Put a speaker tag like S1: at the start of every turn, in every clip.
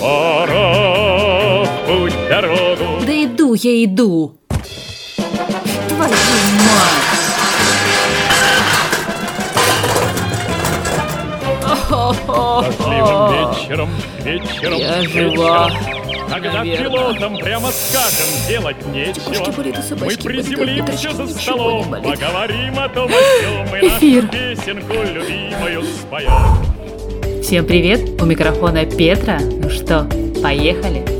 S1: Пора в путь дорогу.
S2: Да иду я иду. Твою мать.
S1: Дождливым вечером, вечером,
S2: Я
S1: вечером.
S2: жива,
S1: Когда
S2: наверное.
S1: пилотам прямо скажем делать нечего, мы приземлимся за столом, поговорим о том, о и
S2: Эфир.
S1: нашу песенку любимую споем.
S2: Всем привет, у микрофона Петра. Ну что, поехали?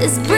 S3: Is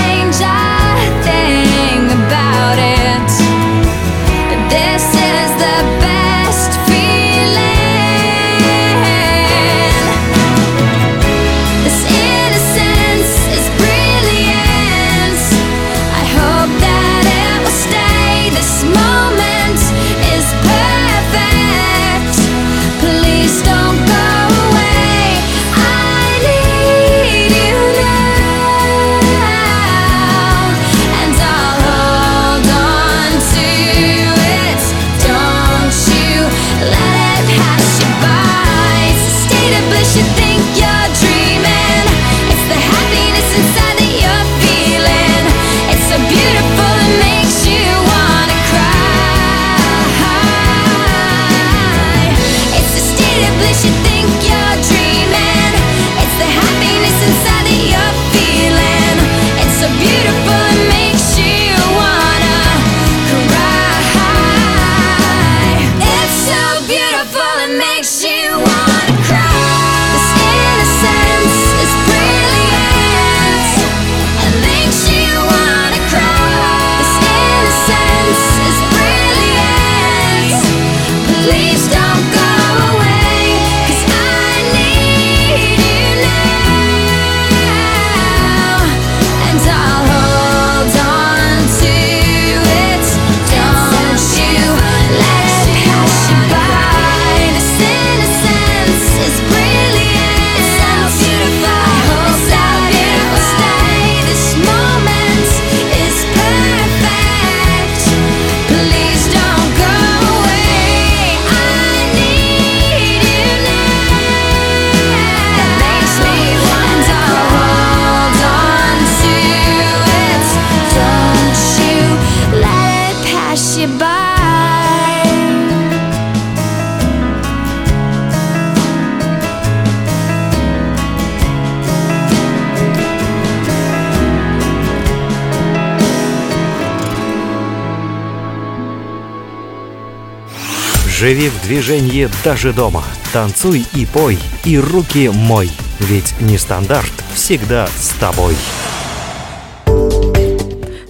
S4: Живи в движении даже дома. Танцуй и пой, и руки мой. Ведь нестандарт всегда с тобой.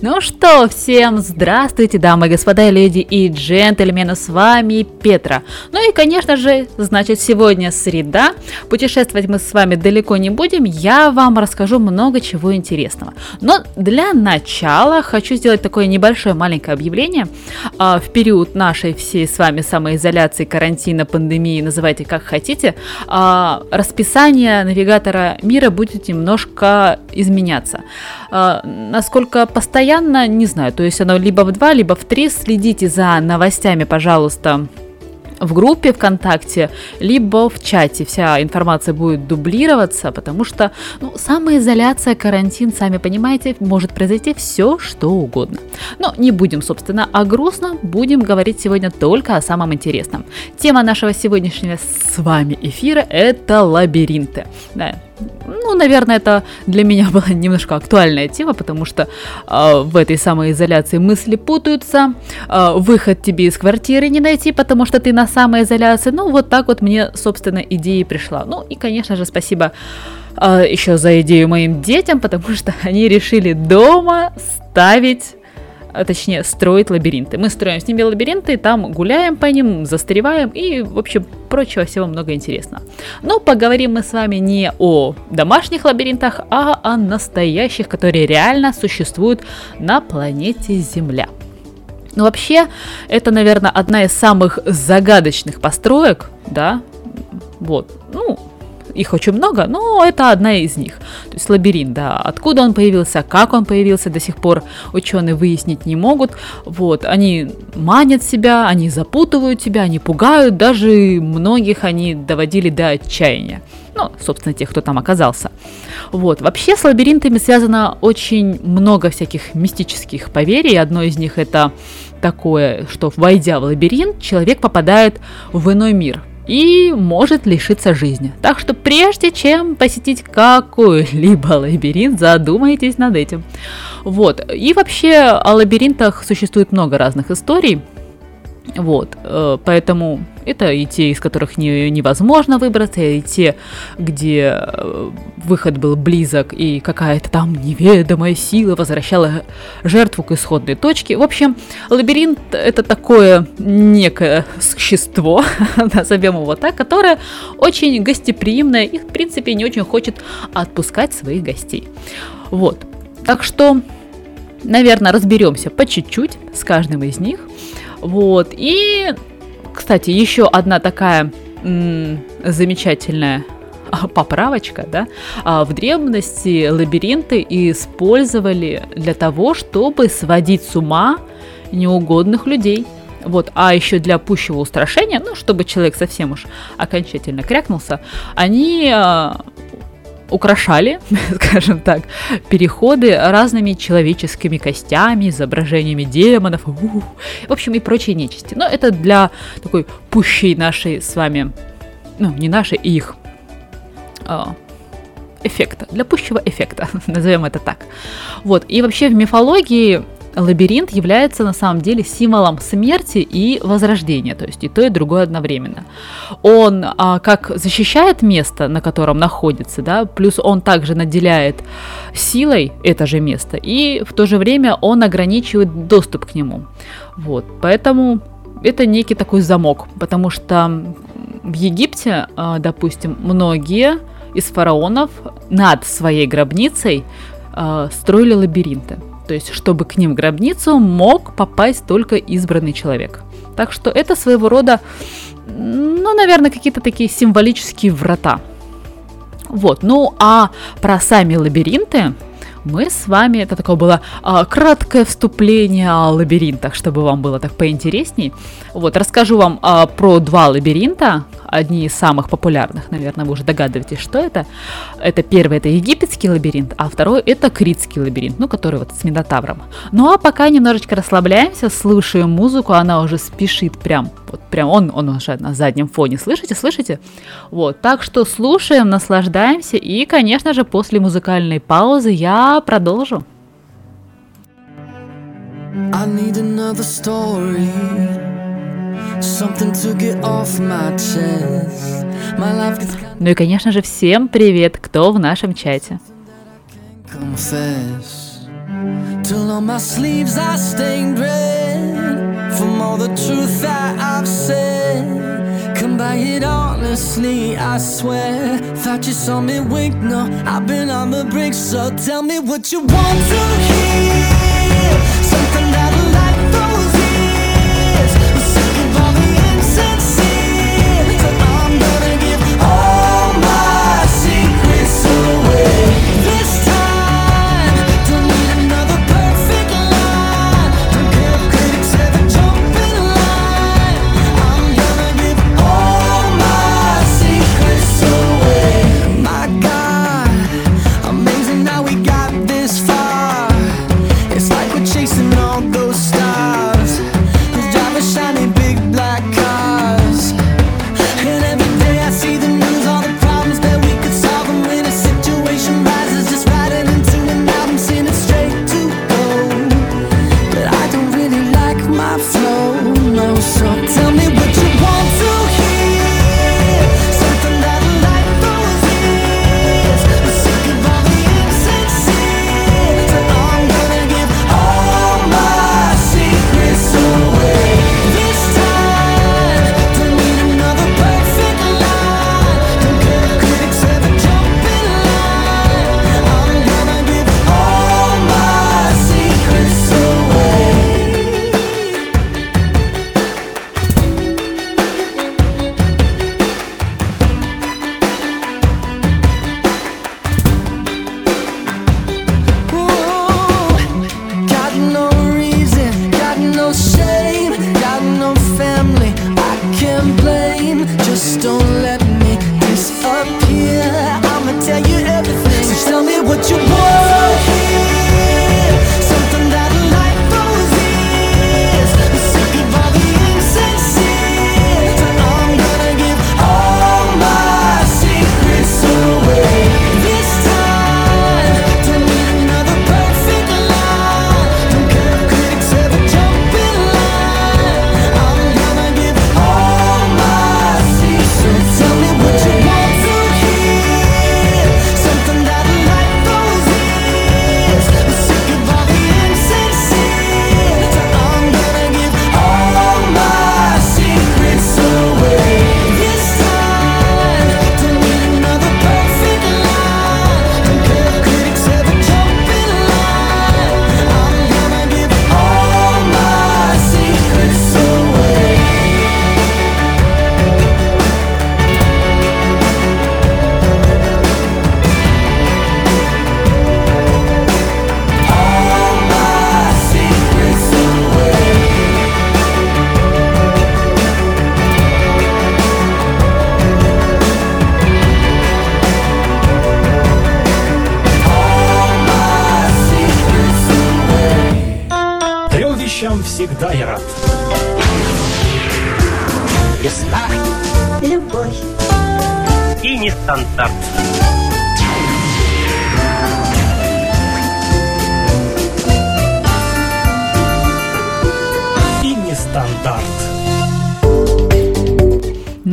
S2: Ну что, всем здравствуйте, дамы и господа, леди и джентльмены, с вами Петра. Ну и, конечно же, значит, сегодня среда, путешествовать мы с вами далеко не будем, я вам расскажу много чего интересного. Но для начала хочу сделать такое небольшое маленькое объявление. А, В период нашей всей с вами самоизоляции, карантина, пандемии, называйте как хотите, а, расписание навигатора мира будет немножко изменяться. А, насколько постоянно, не знаю. То есть оно либо в 2, либо в 3. Следите за новостями, пожалуйста, в группе ВКонтакте, либо в чате. Вся информация будет дублироваться, потому что ну, самоизоляция, карантин, сами понимаете, может произойти все, что угодно. Но не будем, собственно, о грустном, будем говорить сегодня только о самом интересном. Тема нашего сегодняшнего с вами эфира – это лабиринты. Да, ну, наверное, это для меня была немножко актуальная тема, потому что э, в этой самоизоляции мысли путаются, э, выход тебе из квартиры не найти, потому что ты на самоизоляции. Ну, вот так вот мне, собственно, идея пришла. Ну, и, конечно же, спасибо э, еще за идею моим детям, потому что они решили дома ставить а точнее строить лабиринты. Мы строим с ними лабиринты, там гуляем по ним, застареваем и, в общем, прочего всего много интересного. Но поговорим мы с вами не о домашних лабиринтах, а о настоящих, которые реально существуют на планете Земля. Ну, вообще, это, наверное, одна из самых загадочных построек, да, вот, ну, их очень много, но это одна из них. То есть лабиринт, да, откуда он появился, как он появился, до сих пор ученые выяснить не могут. Вот, они манят себя, они запутывают тебя, они пугают, даже многих они доводили до отчаяния. Ну, собственно, тех, кто там оказался. Вот. Вообще с лабиринтами связано очень много всяких мистических поверий. Одно из них это такое, что войдя в лабиринт, человек попадает в иной мир и может лишиться жизни. Так что прежде чем посетить какой-либо лабиринт, задумайтесь над этим. Вот. И вообще о лабиринтах существует много разных историй. Вот, э, поэтому это и те, из которых не, невозможно выбраться, и те, где э, выход был близок, и какая-то там неведомая сила возвращала жертву к исходной точке. В общем, лабиринт — это такое некое существо, назовем его так, которое очень гостеприимное и, в принципе, не очень хочет отпускать своих гостей. Вот, так что, наверное, разберемся по чуть-чуть с каждым из них. Вот. И, кстати, еще одна такая м- замечательная поправочка, да, а, в древности лабиринты использовали для того, чтобы сводить с ума неугодных людей. Вот, а еще для пущего устрашения, ну, чтобы человек совсем уж окончательно крякнулся, они а, украшали, скажем так, переходы разными человеческими костями, изображениями демонов, в общем, и прочей нечисти. Но это для такой пущей нашей с вами, ну, не нашей, и их а, эффекта, для пущего эффекта, назовем это так. Вот, и вообще в мифологии лабиринт является на самом деле символом смерти и возрождения, то есть и то, и другое одновременно. Он а, как защищает место, на котором находится, да, плюс он также наделяет силой это же место, и в то же время он ограничивает доступ к нему. Вот, поэтому это некий такой замок, потому что в Египте, а, допустим, многие из фараонов над своей гробницей а, строили лабиринты то есть чтобы к ним в гробницу мог попасть только избранный человек. Так что это своего рода, ну, наверное, какие-то такие символические врата. Вот, ну а про сами лабиринты мы с вами, это такое было а, краткое вступление о лабиринтах, чтобы вам было так поинтересней. Вот, расскажу вам а, про два лабиринта, одни из самых популярных, наверное, вы уже догадываетесь, что это. Это первый, это египетский лабиринт, а второй это критский лабиринт, ну, который вот с Минотавром. Ну, а пока немножечко расслабляемся, слушаем музыку, она уже спешит прям, вот прям он, он уже на заднем фоне, слышите, слышите? Вот, так что слушаем, наслаждаемся, и, конечно же, после музыкальной паузы я продолжу.
S5: I need another story.
S2: Ну и, конечно же, всем привет, кто в нашем чате.
S5: Come by it honestly, I swear. Thought you saw me wink, no, I've been on the brink. So tell me what you want to hear.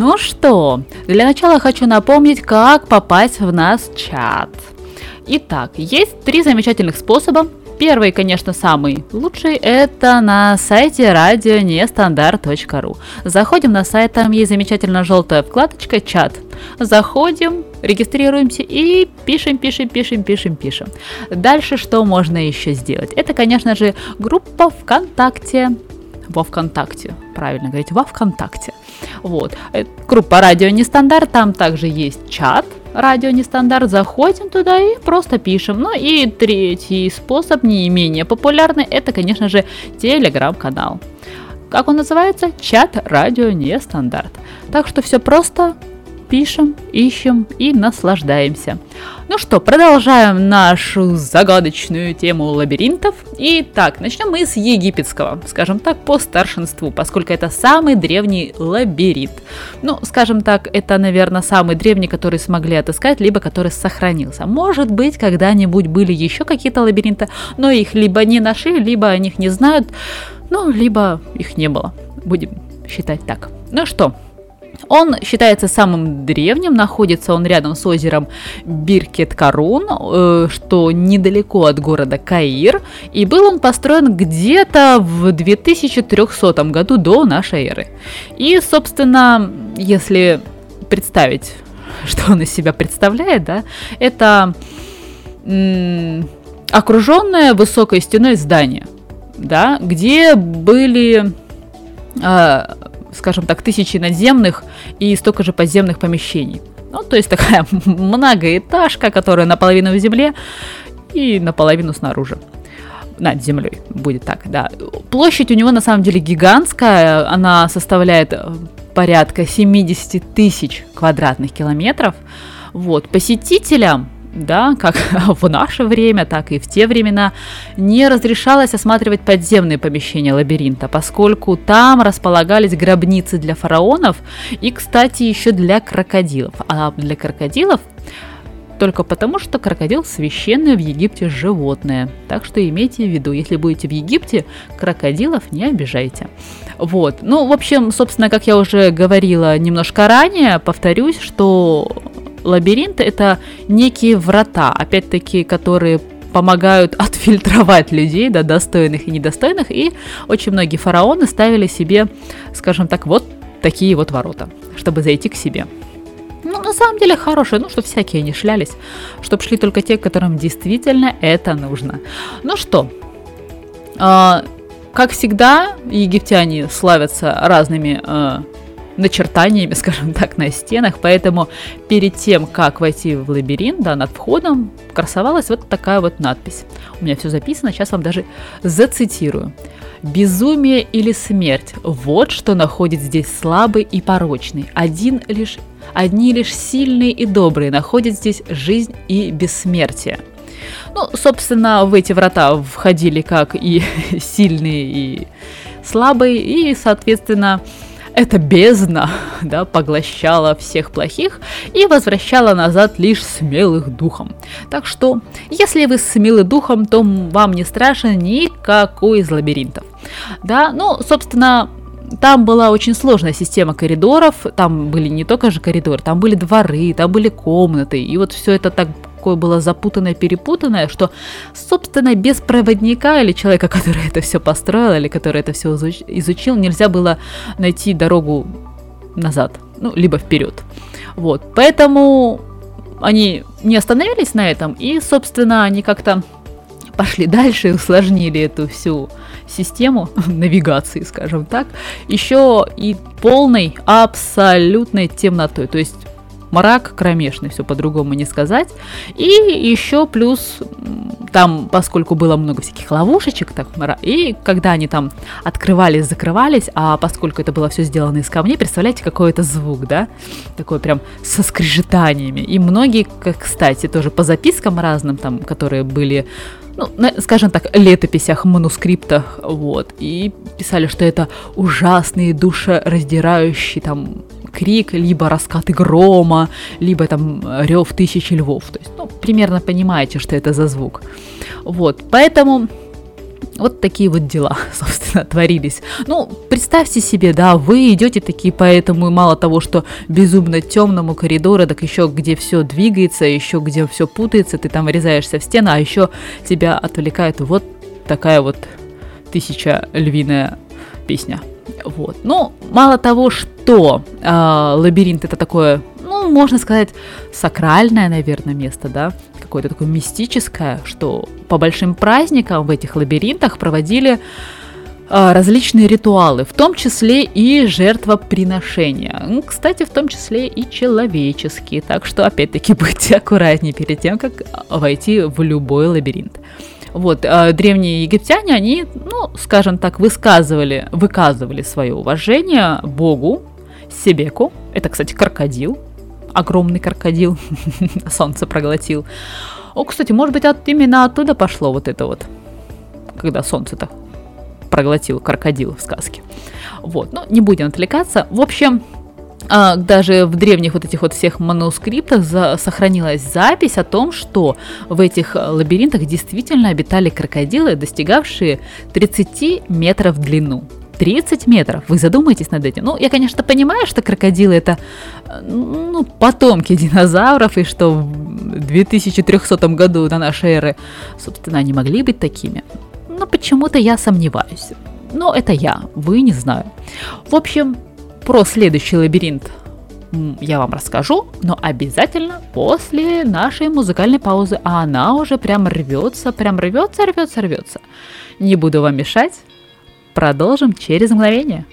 S2: Ну что, для начала хочу напомнить, как попасть в наш чат. Итак, есть три замечательных способа. Первый, конечно, самый лучший, это на сайте радионестандарт.ру. Заходим на сайт, там есть замечательно желтая вкладочка «Чат». Заходим, регистрируемся и пишем, пишем, пишем, пишем, пишем. Дальше что можно еще сделать? Это, конечно же, группа ВКонтакте. Во ВКонтакте, правильно говорить, во ВКонтакте. Вот. Э, Группа Радио Нестандарт, там также есть чат Радио Нестандарт. Заходим туда и просто пишем. Ну и третий способ, не менее популярный, это, конечно же, телеграм-канал. Как он называется? Чат Радио Нестандарт. Так что все просто, пишем, ищем и наслаждаемся. Ну что, продолжаем нашу загадочную тему лабиринтов. Итак, начнем мы с египетского, скажем так, по старшинству, поскольку это самый древний лабиринт. Ну, скажем так, это, наверное, самый древний, который смогли отыскать, либо который сохранился. Может быть, когда-нибудь были еще какие-то лабиринты, но их либо не нашли, либо о них не знают, ну, либо их не было. Будем считать так. Ну что, он считается самым древним, находится он рядом с озером Биркет-Карун, э, что недалеко от города Каир, и был он построен где-то в 2300 году до нашей эры. И, собственно, если представить, что он из себя представляет, да, это м, окруженное высокой стеной здание, да, где были э, скажем так, тысячи надземных и столько же подземных помещений. Ну, то есть такая многоэтажка, которая наполовину в земле и наполовину снаружи. Над землей будет так, да. Площадь у него на самом деле гигантская, она составляет э, порядка 70 тысяч квадратных километров. Вот, посетителям да, как в наше время, так и в те времена, не разрешалось осматривать подземные помещения лабиринта, поскольку там располагались гробницы для фараонов и, кстати, еще для крокодилов. А для крокодилов только потому, что крокодил священное в Египте животное. Так что имейте в виду, если будете в Египте, крокодилов не обижайте. Вот. Ну, в общем, собственно, как я уже говорила немножко ранее, повторюсь, что лабиринт это некие врата, опять-таки, которые помогают отфильтровать людей, да, достойных и недостойных, и очень многие фараоны ставили себе, скажем так, вот такие вот ворота, чтобы зайти к себе. Ну, на самом деле хорошие, ну, чтобы всякие не шлялись, чтобы шли только те, которым действительно это нужно. Ну что, а, как всегда, египтяне славятся разными а, начертаниями, скажем так, на стенах, поэтому перед тем, как войти в лабиринт, да, над входом красовалась вот такая вот надпись. У меня все записано, сейчас вам даже зацитирую. Безумие или смерть – вот что находит здесь слабый и порочный. Один лишь, одни лишь сильные и добрые находят здесь жизнь и бессмертие. Ну, собственно, в эти врата входили как и сильные, и слабые, и, соответственно, эта бездна да, поглощала всех плохих и возвращала назад лишь смелых духом. Так что, если вы смелы духом, то вам не страшен никакой из лабиринтов. Да, ну, собственно, там была очень сложная система коридоров, там были не только же коридоры, там были дворы, там были комнаты, и вот все это так такое было запутанное, перепутанное, что, собственно, без проводника или человека, который это все построил, или который это все изучил, нельзя было найти дорогу назад, ну, либо вперед. Вот, поэтому они не остановились на этом, и, собственно, они как-то пошли дальше и усложнили эту всю систему навигации, скажем так, еще и полной абсолютной темнотой. То есть мрак кромешный, все по-другому не сказать. И еще плюс там, поскольку было много всяких ловушечек, так, и когда они там открывались, закрывались, а поскольку это было все сделано из камней, представляете, какой это звук, да? Такой прям со скрежетаниями. И многие, кстати, тоже по запискам разным, там, которые были ну, скажем так, летописях, манускриптах, вот, и писали, что это ужасный, душераздирающий там крик, либо раскаты грома, либо там рев тысячи львов. То есть, ну, примерно понимаете, что это за звук. Вот, поэтому вот такие вот дела, собственно, творились. Ну, представьте себе, да, вы идете такие по этому, мало того, что безумно темному коридору, так еще где все двигается, еще где все путается, ты там врезаешься в стену, а еще тебя отвлекает вот такая вот тысяча львиная песня. Вот. Ну, мало того, что э, лабиринт это такое, ну, можно сказать, сакральное, наверное, место, да, какое-то такое мистическое, что по большим праздникам в этих лабиринтах проводили э, различные ритуалы, в том числе и жертвоприношения. Ну, кстати, в том числе и человеческие. Так что, опять-таки, будьте аккуратнее перед тем, как войти в любой лабиринт. Вот, а древние египтяне, они, ну, скажем так, высказывали, выказывали свое уважение Богу, Себеку, это, кстати, крокодил, огромный крокодил, солнце проглотил. О, кстати, может быть, от, именно оттуда пошло вот это вот, когда солнце-то проглотил крокодил в сказке. Вот, ну, не будем отвлекаться. В общем, а, даже в древних вот этих вот всех манускриптах за, сохранилась запись о том, что в этих лабиринтах действительно обитали крокодилы, достигавшие 30 метров в длину. 30 метров. Вы задумаетесь над этим? Ну, я, конечно, понимаю, что крокодилы это ну, потомки динозавров, и что в 2300 году до нашей эры, собственно, они могли быть такими. Но почему-то я сомневаюсь. Но это я, вы не знаю. В общем, про следующий лабиринт я вам расскажу, но обязательно после нашей музыкальной паузы. А она уже прям рвется, прям рвется, рвется, рвется. Не буду вам мешать. Продолжим через мгновение.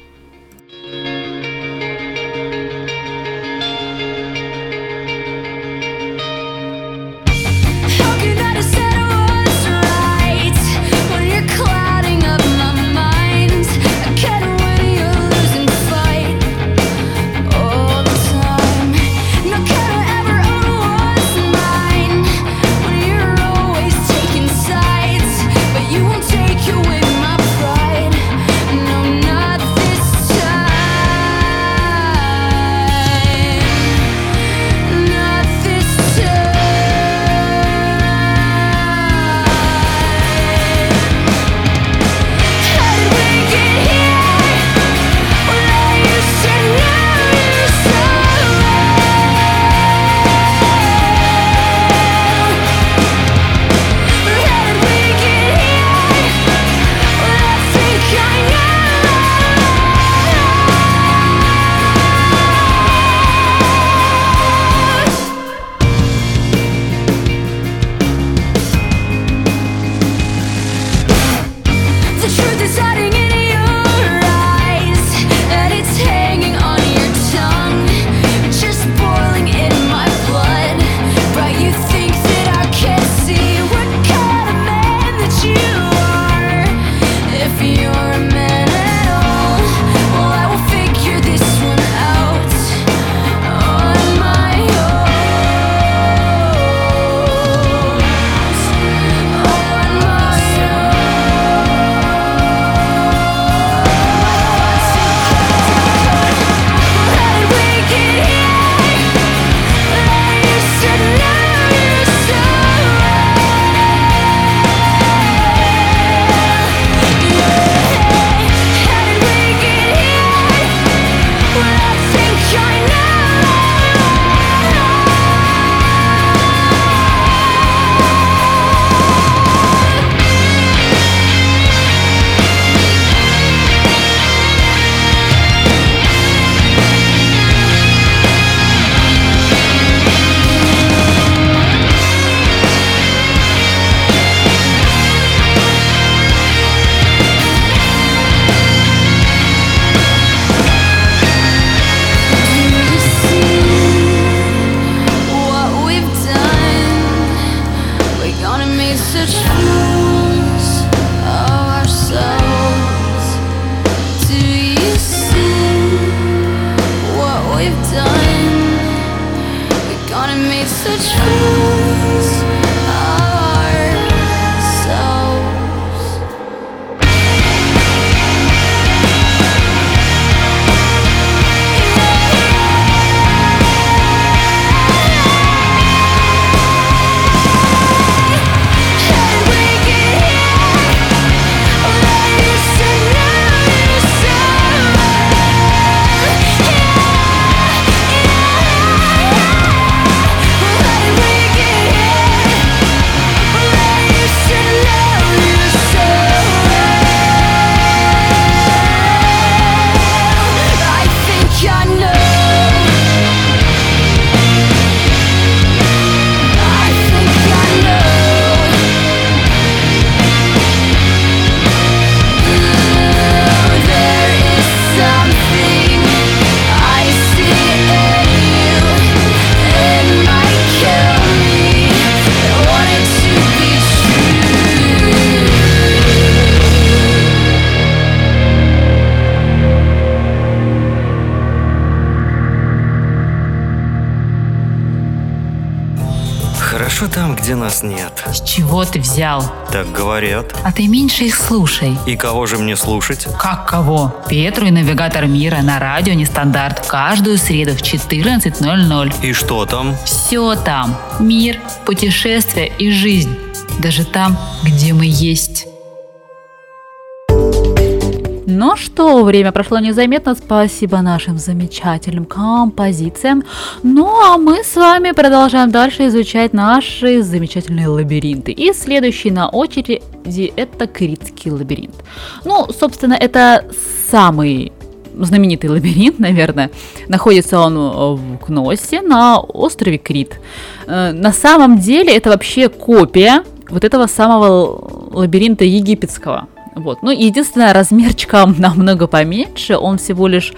S4: Говорят.
S2: А ты меньше их слушай.
S4: И кого же мне слушать?
S2: Как кого? Петру и Навигатор Мира на радио Нестандарт каждую среду в 14.00.
S4: И что там?
S2: Все там. Мир, путешествия и жизнь. Даже там, где мы есть. Ну что, время прошло незаметно. Спасибо нашим замечательным композициям. Ну а мы с вами продолжаем дальше изучать наши замечательные лабиринты. И следующий на очереди это Критский лабиринт. Ну, собственно, это самый знаменитый лабиринт, наверное. Находится он в Кносе на острове Крит. Э, На самом деле это вообще копия вот этого самого лабиринта египетского. Вот. Ну, единственное, размерчиком намного поменьше. Он всего лишь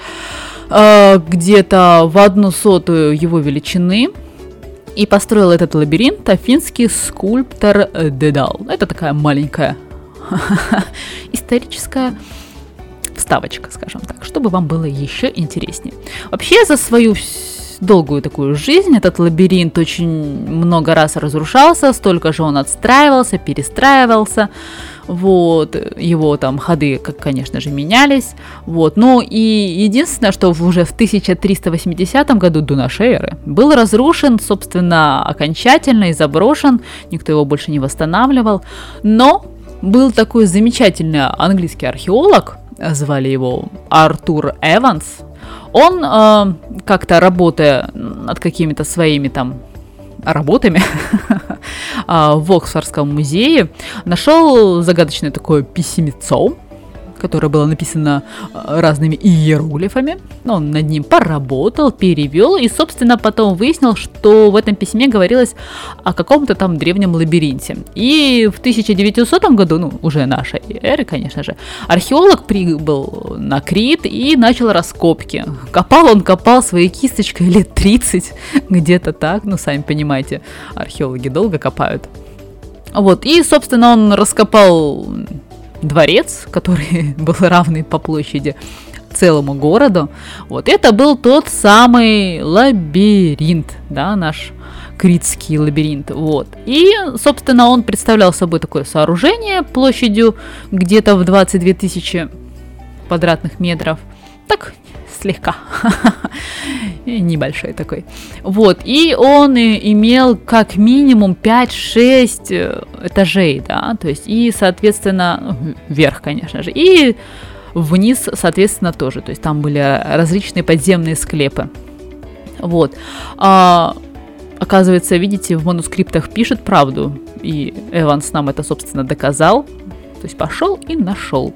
S2: э, где-то в одну сотую его величины. И построил этот лабиринт афинский скульптор Дедал. Это такая маленькая историческая вставочка, скажем так, чтобы вам было еще интереснее. Вообще за свою долгую такую жизнь этот лабиринт очень много раз разрушался, столько же он отстраивался, перестраивался. Вот, его там ходы, как, конечно же, менялись. Вот, но и единственное, что уже в 1380 году до нашей эры был разрушен, собственно, окончательно и заброшен, никто его больше не восстанавливал. Но был такой замечательный английский археолог, звали его Артур Эванс. Он э, как-то работая над какими-то своими там работами а, в Оксфордском музее нашел загадочное такое письмецо, которое было написано э, разными иероглифами. Он над ним поработал, перевел и, собственно, потом выяснил, что в этом письме говорилось о каком-то там древнем лабиринте. И в 1900 году, ну, уже нашей эры, конечно же, археолог прибыл на Крит и начал раскопки. Копал он, копал своей кисточкой лет 30, где-то так, ну, сами понимаете, археологи долго копают. Вот, и, собственно, он раскопал дворец, который был равный по площади целому городу. Вот это был тот самый лабиринт, да, наш критский лабиринт. Вот. И, собственно, он представлял собой такое сооружение площадью где-то в 22 тысячи квадратных метров. Так, слегка. Небольшой такой. Вот. И он имел как минимум 5-6 э, этажей, да, то есть и, соответственно, вверх, конечно же, и вниз, соответственно, тоже. То есть там были различные подземные склепы. Вот. А, оказывается, видите, в манускриптах пишет правду. И Эванс нам это, собственно, доказал. То есть пошел и нашел.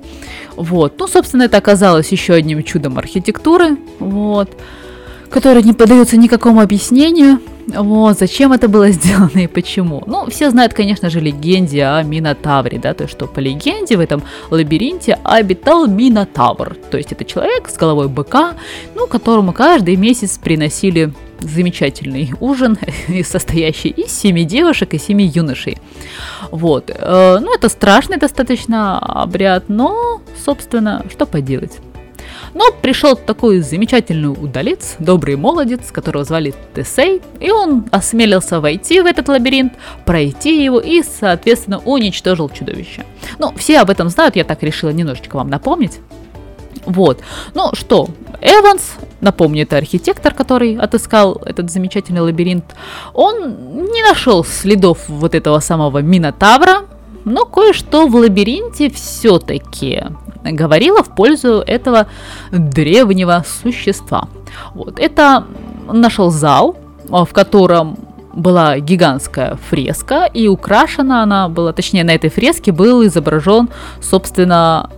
S2: Вот. Ну, собственно, это оказалось еще одним чудом архитектуры. Вот которое не поддается никакому объяснению. Вот, зачем это было сделано и почему. Ну, все знают, конечно же, легенде о Минотавре, да, то есть, что по легенде в этом лабиринте обитал Минотавр. То есть, это человек с головой быка, ну, которому каждый месяц приносили замечательный ужин, состоящий из семи девушек и семи юношей. Вот. Э, Ну, это страшный достаточно обряд, но, собственно, что поделать. Но пришел такой замечательный удалец, добрый молодец, которого звали Тесей, и он осмелился войти в этот лабиринт, пройти его и, соответственно, уничтожил чудовище. Ну, все об этом знают, я так решила немножечко вам напомнить. Вот. Ну что, Эванс, напомню, это архитектор, который отыскал этот замечательный лабиринт, он не нашел следов вот этого самого Минотавра, но кое-что в лабиринте все-таки говорило в пользу этого древнего существа. Вот. Это нашел зал, а, в котором была гигантская фреска, и украшена она была, точнее, на этой фреске был изображен, собственно,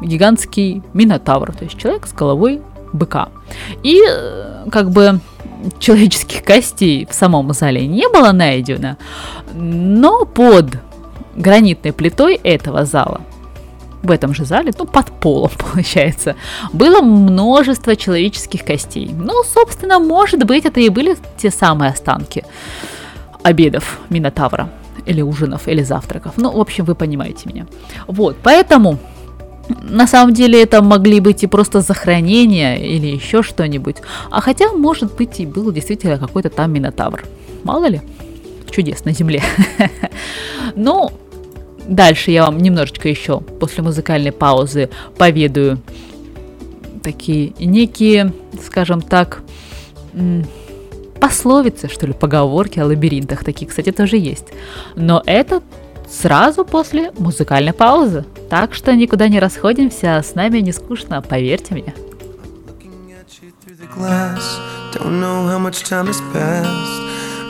S2: гигантский минотавр, то есть человек с головой быка. И э, как бы человеческих костей в самом зале не было найдено, но под гранитной плитой этого зала в этом же зале, ну, под полом, получается, было множество человеческих костей. Ну, собственно, может быть, это и были те самые останки обедов Минотавра, или ужинов, или завтраков. Ну, в общем, вы понимаете меня. Вот, поэтому на самом деле это могли быть и просто захоронения или еще что-нибудь. А хотя, может быть, и был действительно какой-то там Минотавр. Мало ли. чудес на Земле. Ну, дальше я вам немножечко еще после музыкальной паузы поведаю такие некие, скажем так, пословицы, что ли, поговорки о лабиринтах. Такие, кстати, тоже есть. Но это сразу после музыкальной паузы. Так что никуда не расходимся, с нами не скучно, поверьте мне.
S6: Glass, don't know how much time has passed.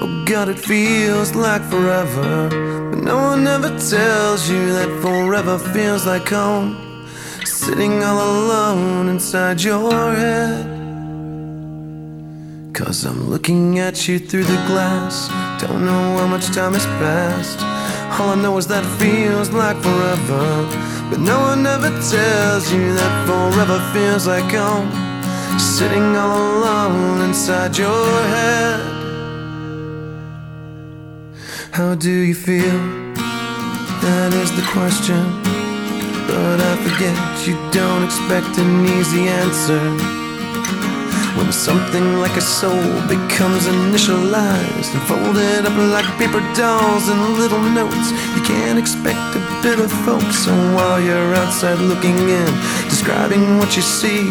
S6: Oh God, it feels like forever, but no one ever tells you that forever feels like home. Sitting all alone inside your head. Cause I'm looking at you through the glass, don't know how much time has passed. All I know is that it feels like forever, but no one ever tells you that forever feels like home sitting all alone inside your head. How do you feel? That is the question. But I forget you don't expect an easy answer. When something like a soul becomes initialized and folded up like paper dolls and little notes, you can't expect a bit of hope. So while you're outside looking in, describing what you see,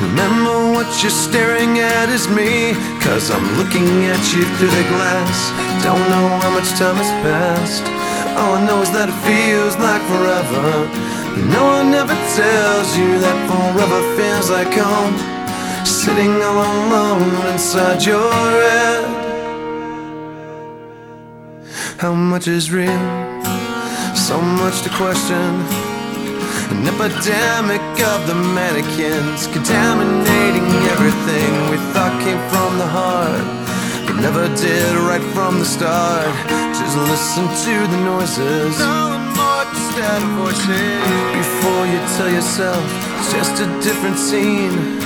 S6: remember what you're staring at is me. Cause I'm looking at you through the glass. Don't know how much time has passed. All I know is that it feels like forever. No one ever tells you that forever feels like home sitting all alone inside your head. How much is real? So much to question. An epidemic of the mannequins contaminating everything we thought came from the heart, but never did right from the start. Just listen to the noises. Before you tell yourself it's just a different scene.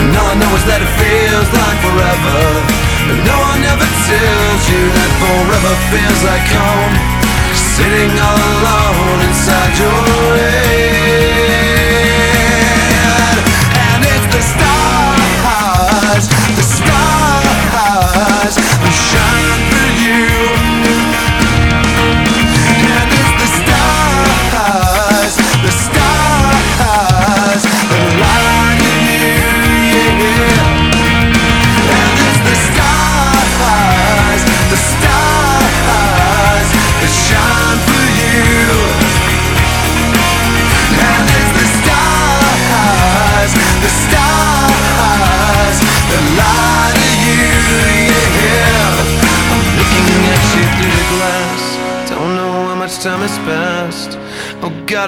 S6: And all I know is that it feels like forever. But no one ever tells you that forever feels like home. Sitting all alone inside your head.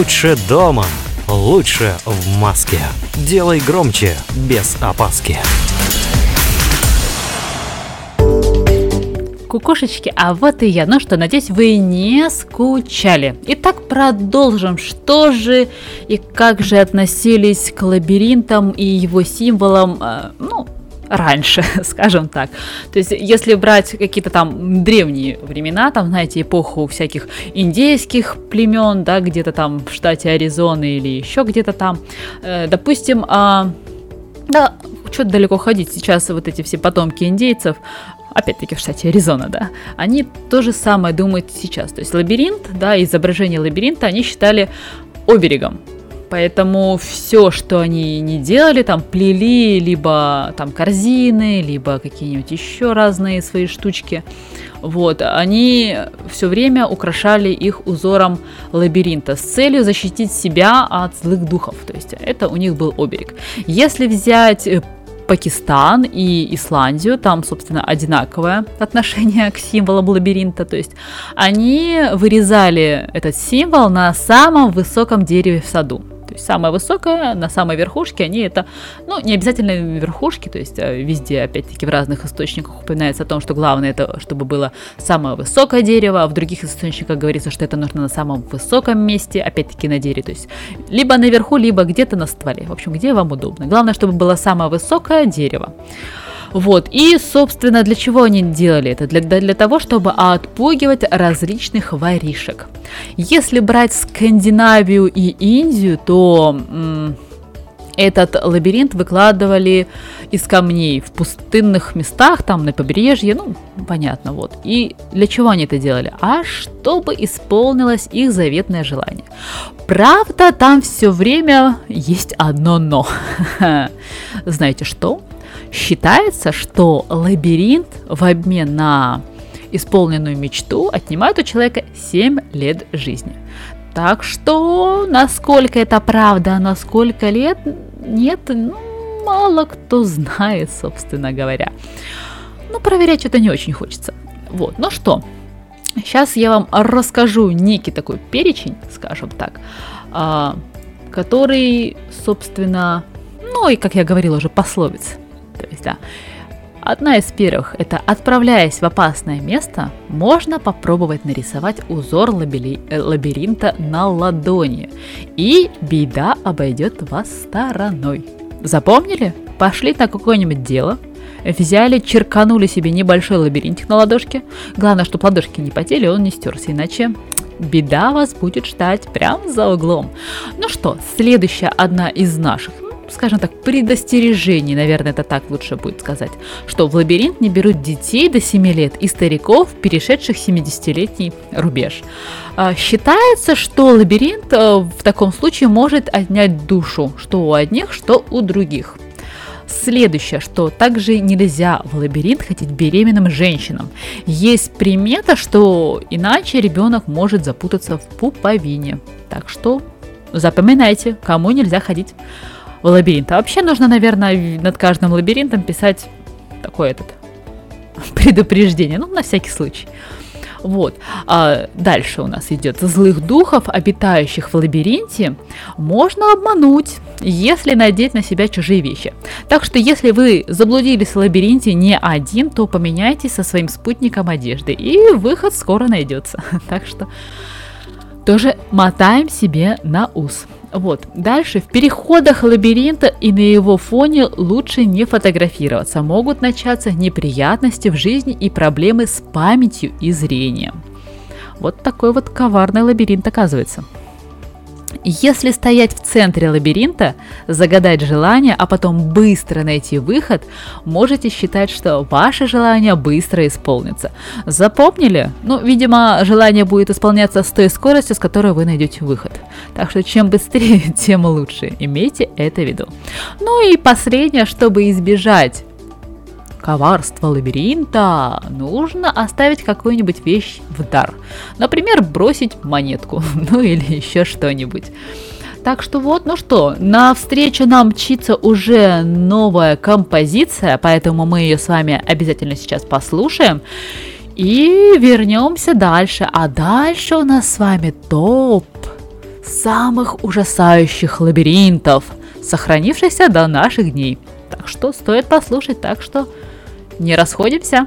S4: Лучше дома, лучше в маске. Делай громче, без опаски.
S2: Кукушечки, а вот и я. Ну что, надеюсь, вы не скучали. Итак, продолжим. Что же и как же относились к лабиринтам и его символам, э, ну, раньше, скажем так. То есть, если брать какие-то там древние времена, там, знаете, эпоху всяких индейских племен, да, где-то там в штате Аризона или еще где-то там, э, допустим, а, да, что далеко ходить, сейчас вот эти все потомки индейцев, опять-таки в штате Аризона, да, они то же самое думают сейчас. То есть лабиринт, да, изображение лабиринта они считали оберегом. Поэтому все, что они не делали, там плели либо там корзины, либо какие-нибудь еще разные свои штучки, вот, они все время украшали их узором лабиринта с целью защитить себя от злых духов. То есть это у них был оберег. Если взять э, Пакистан и Исландию, там, собственно, одинаковое отношение к символам лабиринта, то есть они вырезали этот символ на самом высоком дереве в саду. То есть самое высокое, на самой верхушке, они это, ну, не обязательно верхушки, то есть э, везде, опять-таки, в разных источниках упоминается о том, что главное это, чтобы было самое высокое дерево, а в других источниках говорится, что это нужно на самом высоком месте, опять-таки на дереве, то есть либо наверху, либо где-то на стволе, в общем, где вам удобно. Главное, чтобы было самое высокое дерево. Вот, и, собственно, для чего они делали это? Для, для того, чтобы отпугивать различных воришек. Если брать Скандинавию и Индию, то м, этот лабиринт выкладывали из камней в пустынных местах, там на побережье, ну, понятно, вот. И для чего они это делали? А чтобы исполнилось их заветное желание. Правда, там все время есть одно но. Знаете что? Считается, что лабиринт в обмен на исполненную мечту отнимает у человека 7 лет жизни. Так что, насколько это правда, на сколько лет, нет, ну, мало кто знает, собственно говоря. Ну, проверять это не очень хочется. Вот, ну что, сейчас я вам расскажу некий такой перечень, скажем так, а, который, собственно, ну и, как я говорила уже, пословиц. То есть, да, Одна из первых – это отправляясь в опасное место, можно попробовать нарисовать узор лабили- э, лабиринта на ладони, и беда обойдет вас стороной. Запомнили? Пошли на какое-нибудь дело, взяли, черканули себе небольшой лабиринтик на ладошке. Главное, чтобы ладошки не потели, он не стерся, иначе беда вас будет ждать прямо за углом. Ну что, следующая одна из наших скажем так, предостережений, наверное, это так лучше будет сказать, что в лабиринт не берут детей до 7 лет и стариков, перешедших 70-летний рубеж. А, считается, что лабиринт э, в таком случае может отнять душу, что у одних, что у других. Следующее, что также нельзя в лабиринт ходить беременным женщинам. Есть примета, что иначе ребенок может запутаться в пуповине. Так что запоминайте, кому нельзя ходить в лабиринт. А вообще нужно, наверное, над каждым лабиринтом писать такое этот предупреждение, ну, на всякий случай. Вот. А дальше у нас идет злых духов, обитающих в лабиринте, можно обмануть, если надеть на себя чужие вещи. Так что, если вы заблудились в лабиринте не один, то поменяйтесь со своим спутником одежды, и выход скоро найдется. Так что тоже мотаем себе на ус. Вот. Дальше в переходах лабиринта и на его фоне лучше не фотографироваться. Могут начаться неприятности в жизни и проблемы с памятью и зрением. Вот такой вот коварный лабиринт оказывается. Если стоять в центре лабиринта, загадать желание, а потом быстро найти выход, можете считать, что ваше желание быстро исполнится. Запомнили? Ну, видимо, желание будет исполняться с той скоростью, с которой вы найдете выход. Так что чем быстрее, тем лучше. Имейте это в виду. Ну и последнее, чтобы избежать коварство лабиринта, нужно оставить какую-нибудь вещь в дар. Например, бросить монетку, ну или еще что-нибудь. Так что вот, ну что, на встречу нам мчится уже новая композиция, поэтому мы ее с вами обязательно сейчас послушаем. И вернемся дальше. А дальше у нас с вами топ
S7: самых ужасающих лабиринтов, сохранившихся до наших дней. Так что стоит послушать, так что не расходимся.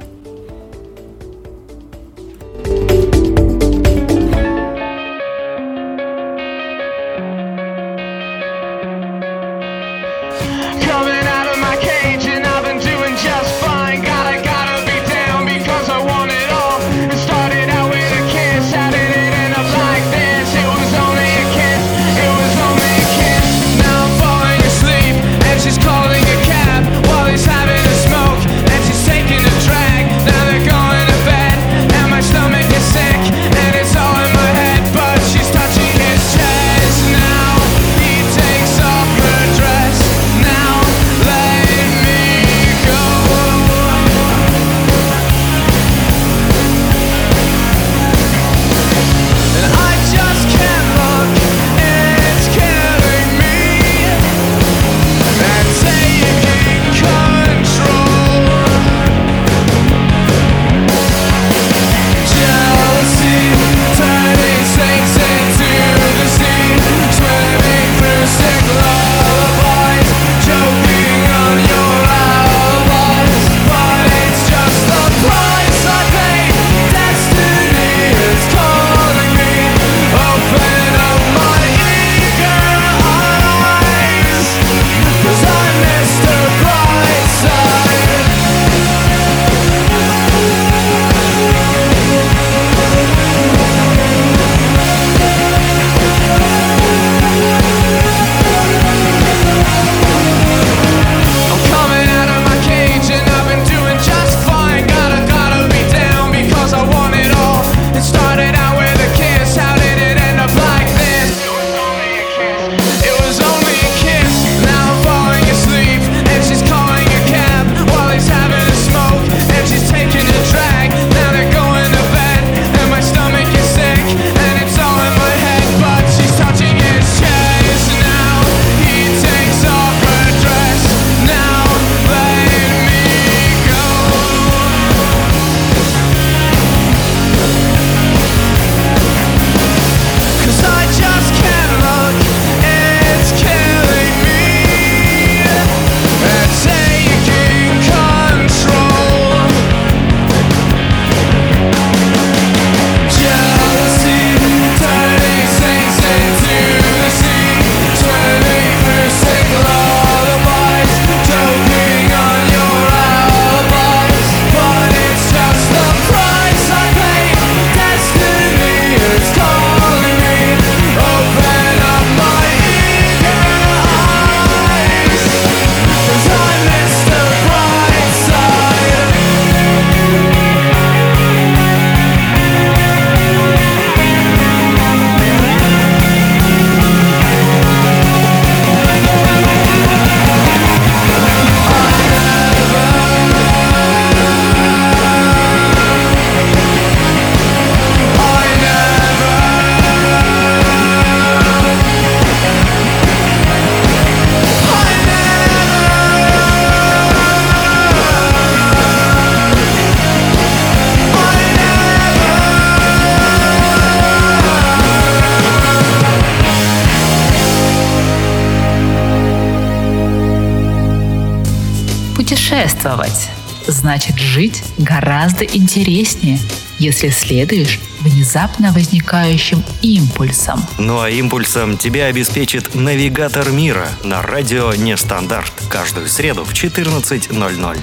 S7: кажется интереснее, если следуешь внезапно возникающим импульсом.
S4: Ну а импульсом тебя обеспечит «Навигатор мира» на радио «Нестандарт» каждую среду в 14.00.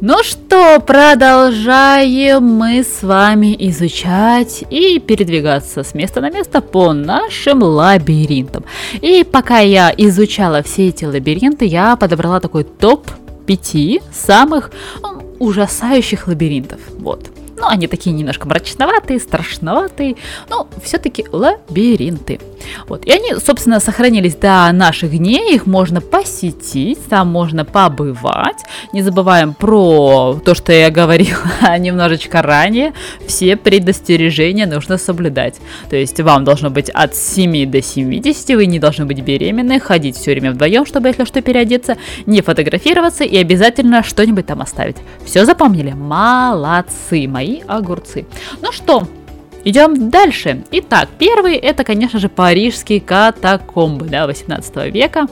S7: Ну что, продолжаем мы с вами изучать и передвигаться с места на место по нашим лабиринтам. И пока я изучала все эти лабиринты, я подобрала такой топ пяти самых ужасающих лабиринтов. Вот. Ну, они такие немножко мрачноватые, страшноватые, но все-таки лабиринты. Вот. И они, собственно, сохранились до наших дней, их можно посетить, там можно побывать. Не забываем про то, что я говорила немножечко ранее, все предостережения нужно соблюдать. То есть вам должно быть от 7 до 70, вы не должны быть беременны, ходить все время вдвоем, чтобы, если что, переодеться, не фотографироваться и обязательно что-нибудь там оставить. Все запомнили? Молодцы, мои огурцы. Ну что,
S2: идем дальше. Итак, первый это, конечно же, парижские катакомбы, да, 18 века.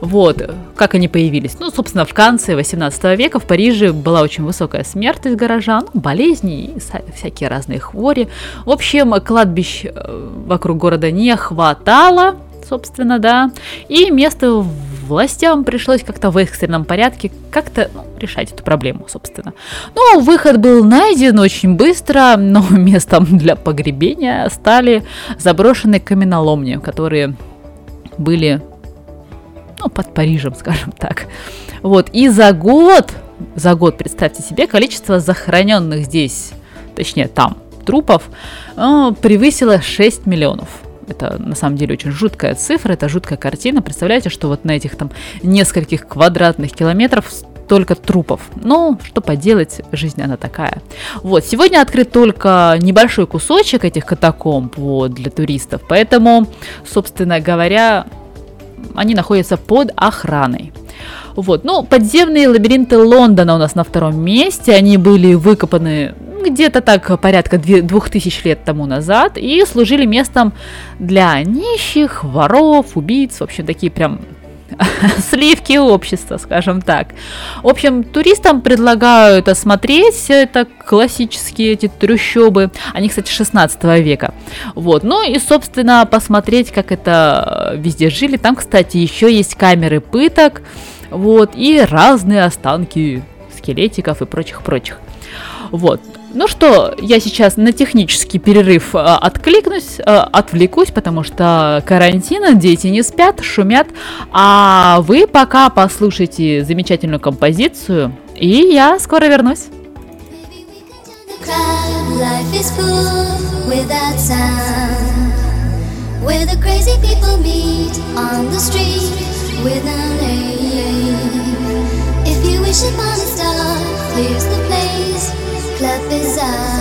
S2: Вот, как они появились. Ну, собственно, в конце 18 века в Париже была очень высокая смертность горожан, болезни и са- всякие разные хвори. В общем, кладбищ э, вокруг города не хватало, собственно, да. И место властям пришлось как-то в экстренном порядке как-то ну, решать эту проблему, собственно. Ну, выход был найден очень быстро, но местом для погребения стали заброшенные каменоломни, которые были ну, под Парижем, скажем так. Вот, и за год, за год, представьте себе, количество захороненных здесь, точнее там, трупов, э, превысило 6 миллионов. Это на самом деле очень жуткая цифра, это жуткая картина. Представляете, что вот на этих там нескольких квадратных километров столько трупов. Ну, что поделать, жизнь она такая. Вот, сегодня открыт только небольшой кусочек этих катакомб вот, для туристов, поэтому, собственно говоря, они находятся под охраной. Вот, ну, подземные лабиринты Лондона у нас на втором месте. Они были выкопаны где-то так порядка две- двух тысяч лет тому назад и служили местом для нищих, воров, убийц, в общем, такие прям сливки общества, скажем так. В общем, туристам предлагают осмотреть все это классические эти трущобы. Они, кстати, 16 века. Вот. Ну и, собственно, посмотреть, как это везде жили. Там, кстати, еще есть камеры пыток. Вот. И разные останки скелетиков и прочих-прочих. Вот. Ну что, я сейчас на технический перерыв а, откликнусь, а, отвлекусь, потому что карантин, дети не спят, шумят, а вы пока послушайте замечательную композицию, и я скоро вернусь.
S8: love is up.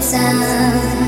S8: Sound.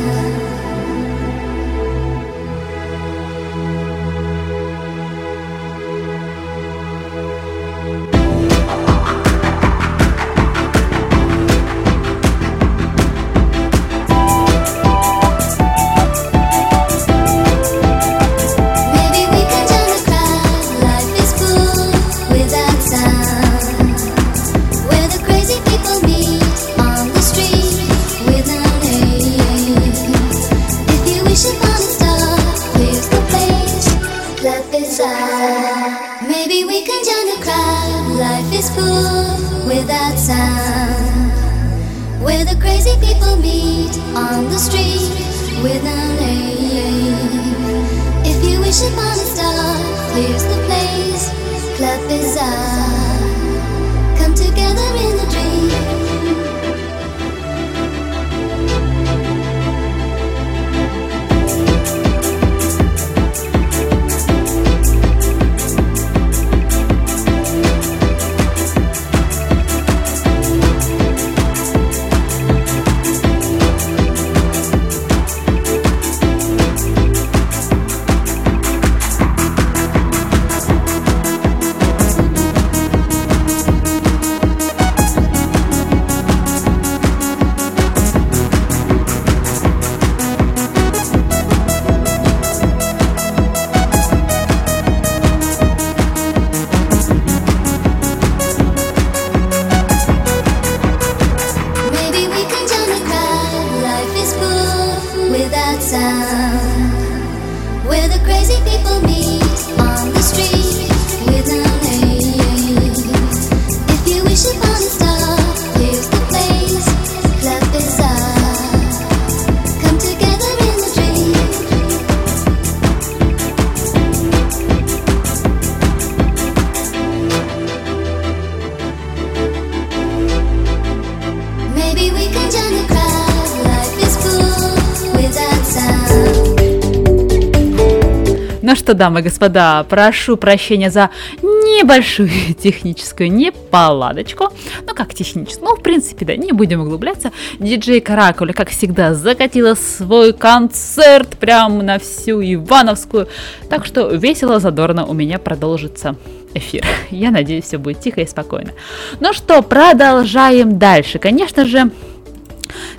S2: Что, дамы и господа, прошу прощения за небольшую техническую неполадочку. Ну, как техническую? Ну, в принципе, да, не будем углубляться. Диджей Каракуля, как всегда, закатила свой концерт прямо на всю Ивановскую. Так что весело, задорно у меня продолжится эфир. Я надеюсь, все будет тихо и спокойно. Ну что, продолжаем дальше. Конечно же,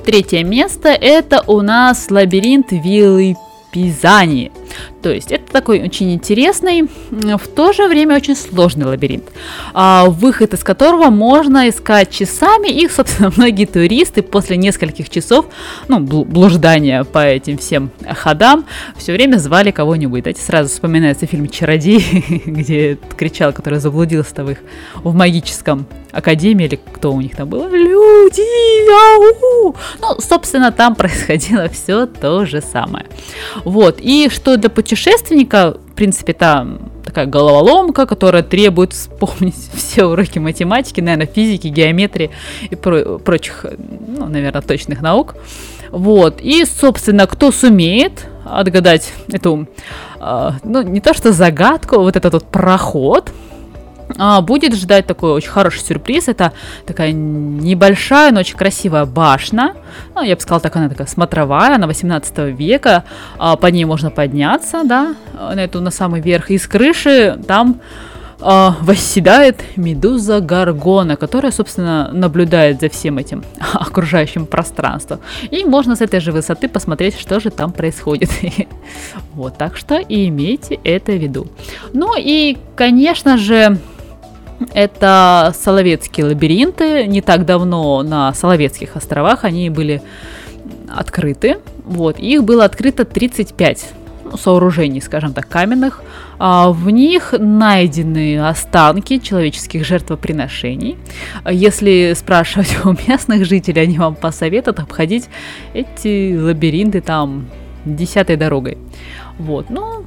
S2: Третье место это у нас лабиринт виллы Пизани. То есть это такой очень интересный, в то же время очень сложный лабиринт, а, выход из которого можно искать часами. И, собственно, многие туристы после нескольких часов ну, бл- блуждания по этим всем ходам все время звали кого-нибудь. Дайте сразу вспоминается фильм «Чародей», где кричал, который заблудился в их в магическом академии, или кто у них там был, люди, ау! Ну, собственно, там происходило все то же самое. Вот, и что для путешественника, в принципе, там такая головоломка, которая требует вспомнить все уроки математики, наверное, физики, геометрии и про- прочих, ну, наверное, точных наук. Вот, и, собственно, кто сумеет отгадать эту, а, ну, не то что загадку, вот этот вот проход, а, будет ждать такой очень хороший сюрприз. Это такая небольшая, но очень красивая башня. Ну, я бы сказала, так она такая смотровая, она 18 века. А, по ней можно подняться, да, на эту на самый верх. И с крыши там а, восседает медуза Гаргона, которая, собственно, наблюдает за всем этим окружающим пространством. И можно с этой же высоты посмотреть, что же там происходит. Вот, так что и имейте это в виду. Ну и, конечно же, это Соловецкие лабиринты. Не так давно на Соловецких островах они были открыты. Вот, их было открыто 35 ну, сооружений, скажем так, каменных. А, В них найдены останки человеческих жертвоприношений. Если спрашивать у местных жителей, они вам посоветуют обходить эти лабиринты там десятой дорогой. Вот, ну,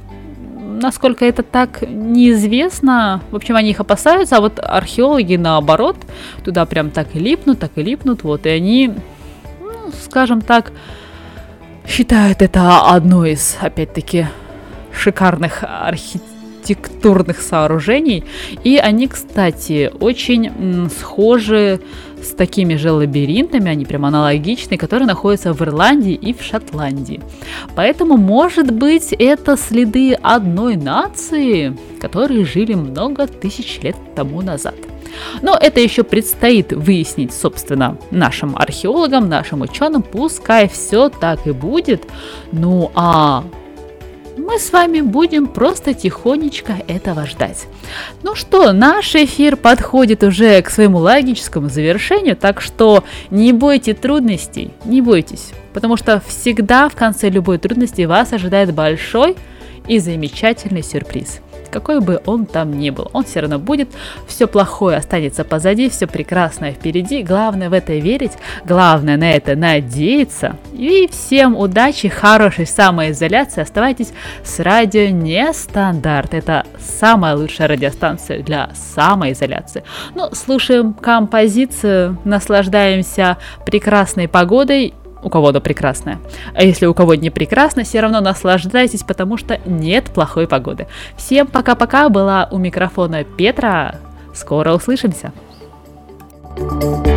S2: насколько это так неизвестно. В общем, они их опасаются, а вот археологи наоборот туда прям так и липнут, так и липнут, вот, и они, ну, скажем так, считают это одной из, опять-таки, шикарных архитектурных сооружений. И они, кстати, очень схожи с такими же лабиринтами, они прям аналогичные, которые находятся в Ирландии и в Шотландии. Поэтому, может быть, это следы одной нации, которые жили много тысяч лет тому назад. Но это еще предстоит выяснить, собственно, нашим археологам, нашим ученым. Пускай все так и будет. Ну а мы с вами будем просто тихонечко этого ждать. Ну что, наш эфир подходит уже к своему логическому завершению, так что не бойте трудностей, не бойтесь, потому что всегда в конце любой трудности вас ожидает большой и замечательный сюрприз. Какой бы он там ни был. Он все равно будет, все плохое останется позади, все прекрасное впереди. Главное в это верить, главное на это надеяться. И всем удачи, хорошей самоизоляции. Оставайтесь с радио Нестандарт. Это самая лучшая радиостанция для самоизоляции. Ну, слушаем композицию, наслаждаемся прекрасной погодой у кого-то прекрасная. А если у кого не прекрасно, все равно наслаждайтесь, потому что нет плохой погоды. Всем пока-пока, была у микрофона Петра. Скоро услышимся.
S9: couldn't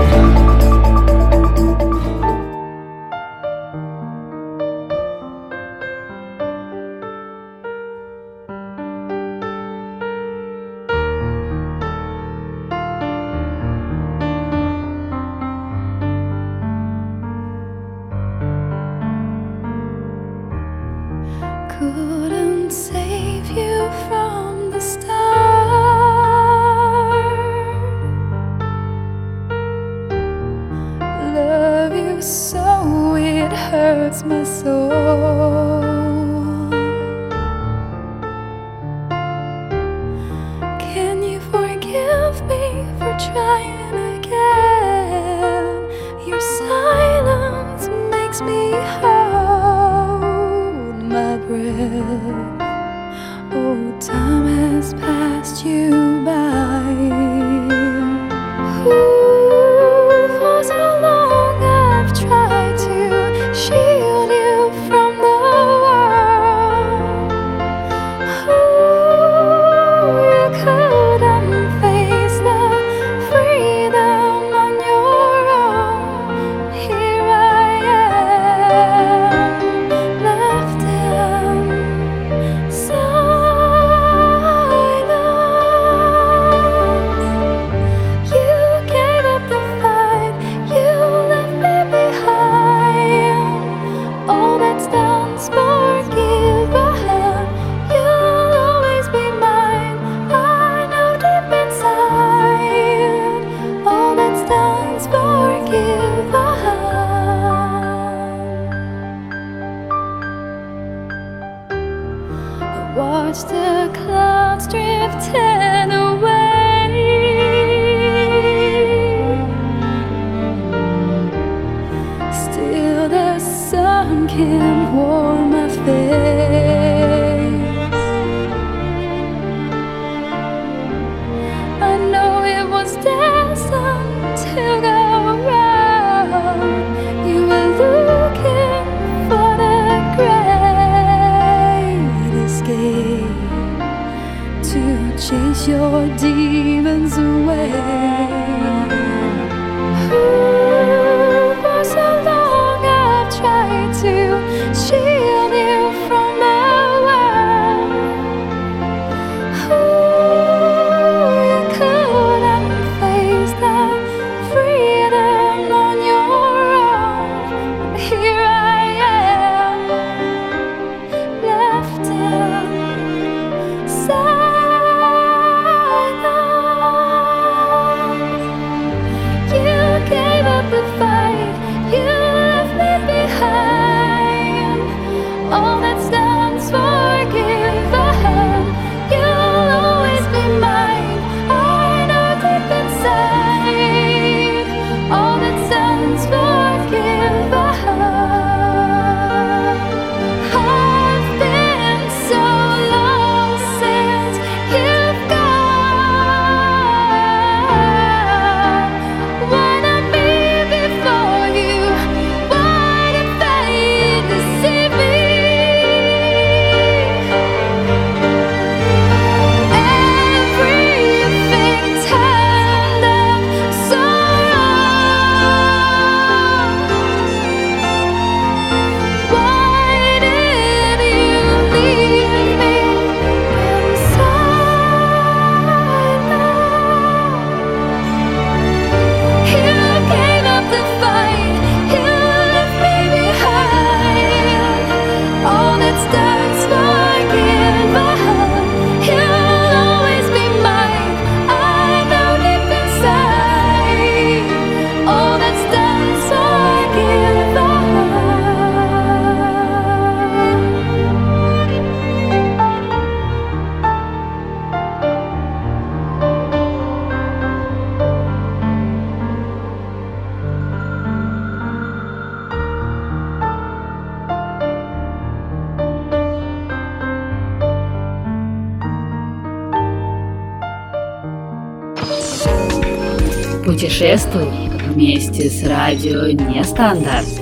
S2: Путешествуй вместе с радио Нестандарт.